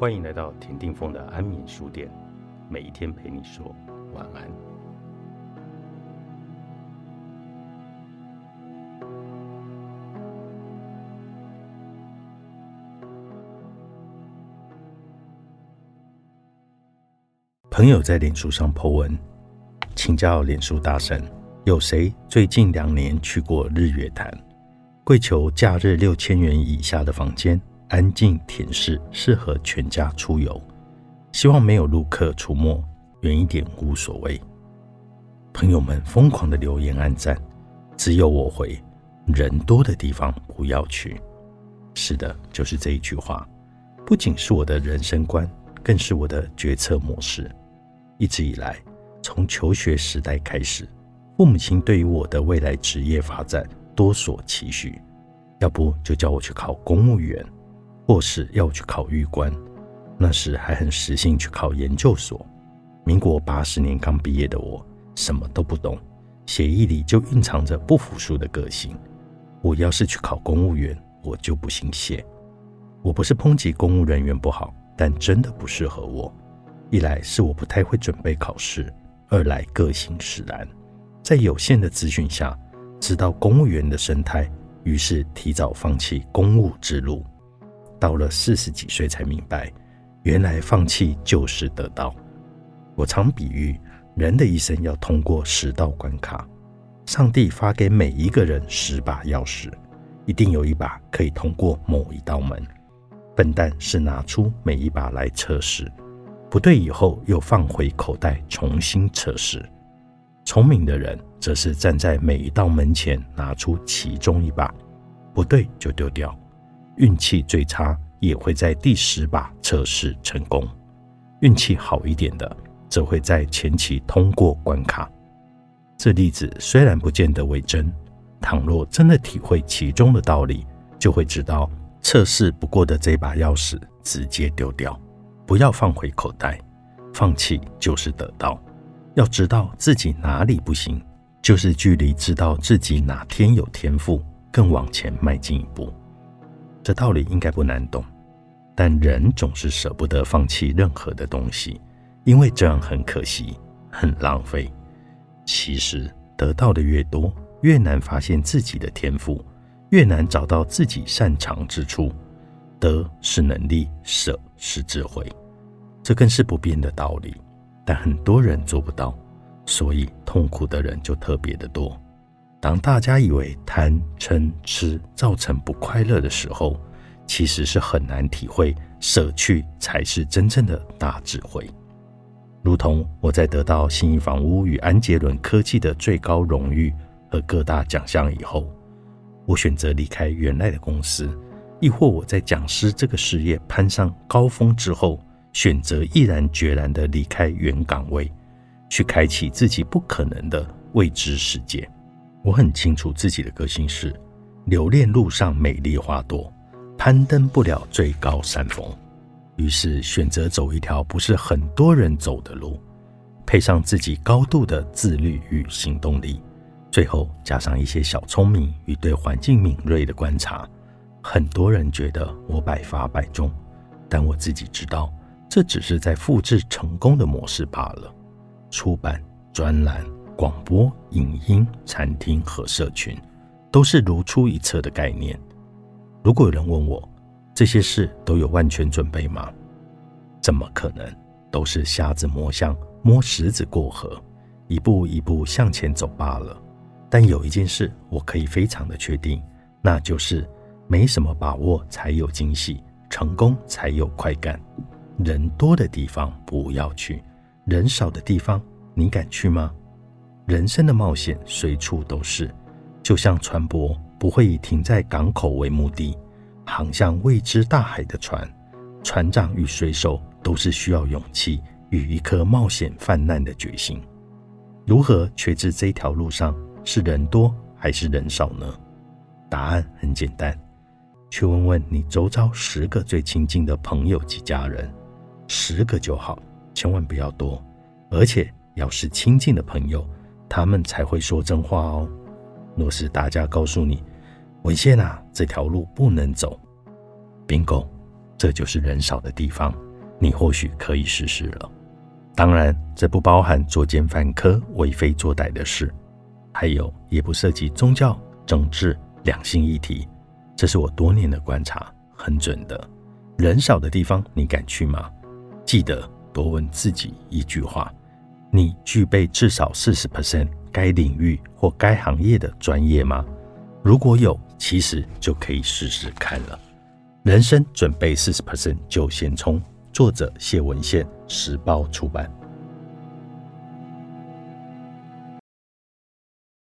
欢迎来到田定峰的安眠书店，每一天陪你说晚安。朋友在脸书上 po 文，请教脸书大神，有谁最近两年去过日月潭？跪求假日六千元以下的房间。安静恬适，适合全家出游。希望没有路客出没，远一点无所谓。朋友们疯狂的留言暗赞，只有我回：人多的地方不要去。是的，就是这一句话，不仅是我的人生观，更是我的决策模式。一直以来，从求学时代开始，父母亲对于我的未来职业发展多所期许，要不就叫我去考公务员。或是要去考玉官，那时还很实心去考研究所。民国八十年刚毕业的我，什么都不懂，协议里就蕴藏着不服输的个性。我要是去考公务员，我就不姓谢。我不是抨击公务人员不好，但真的不适合我。一来是我不太会准备考试，二来个性使然。在有限的资讯下，知道公务员的生态，于是提早放弃公务之路。到了四十几岁才明白，原来放弃就是得到。我常比喻，人的一生要通过十道关卡，上帝发给每一个人十把钥匙，一定有一把可以通过某一道门。笨蛋是拿出每一把来测试，不对以后又放回口袋重新测试。聪明的人则是站在每一道门前，拿出其中一把，不对就丢掉。运气最差也会在第十把测试成功，运气好一点的则会在前期通过关卡。这例子虽然不见得为真，倘若真的体会其中的道理，就会知道测试不过的这把钥匙直接丢掉，不要放回口袋。放弃就是得到，要知道自己哪里不行，就是距离知道自己哪天有天赋更往前迈进一步。这道理应该不难懂，但人总是舍不得放弃任何的东西，因为这样很可惜，很浪费。其实得到的越多，越难发现自己的天赋，越难找到自己擅长之处。得是能力，舍是智慧，这更是不变的道理。但很多人做不到，所以痛苦的人就特别的多。当大家以为贪嗔痴造成不快乐的时候，其实是很难体会舍去才是真正的大智慧。如同我在得到新义房屋与安杰伦科技的最高荣誉和各大奖项以后，我选择离开原来的公司；亦或我在讲师这个事业攀上高峰之后，选择毅然决然地离开原岗位，去开启自己不可能的未知世界。我很清楚自己的个性是：留恋路上美丽花朵，攀登不了最高山峰。于是选择走一条不是很多人走的路，配上自己高度的自律与行动力，最后加上一些小聪明与对环境敏锐的观察。很多人觉得我百发百中，但我自己知道，这只是在复制成功的模式罢了。出版专栏。广播、影音、餐厅和社群，都是如出一辙的概念。如果有人问我，这些事都有万全准备吗？怎么可能？都是瞎子摸象，摸石子过河，一步一步向前走罢了。但有一件事我可以非常的确定，那就是没什么把握才有惊喜，成功才有快感。人多的地方不要去，人少的地方你敢去吗？人生的冒险随处都是，就像船舶不会以停在港口为目的，航向未知大海的船，船长与水手都是需要勇气与一颗冒险泛滥的决心。如何确知这条路上是人多还是人少呢？答案很简单，去问问你周遭十个最亲近的朋友及家人，十个就好，千万不要多，而且要是亲近的朋友。他们才会说真话哦。若是大家告诉你，文献啊，这条路不能走，bingo，这就是人少的地方，你或许可以试试了。当然，这不包含作奸犯科、为非作歹的事，还有也不涉及宗教、政治、两性议题。这是我多年的观察，很准的。人少的地方，你敢去吗？记得多问自己一句话：你具备至少四十 percent 该领域或该行业的专业吗？如果有，其实就可以试试看了。人生准备四十 percent 就先冲。作者谢文宪，时报出版。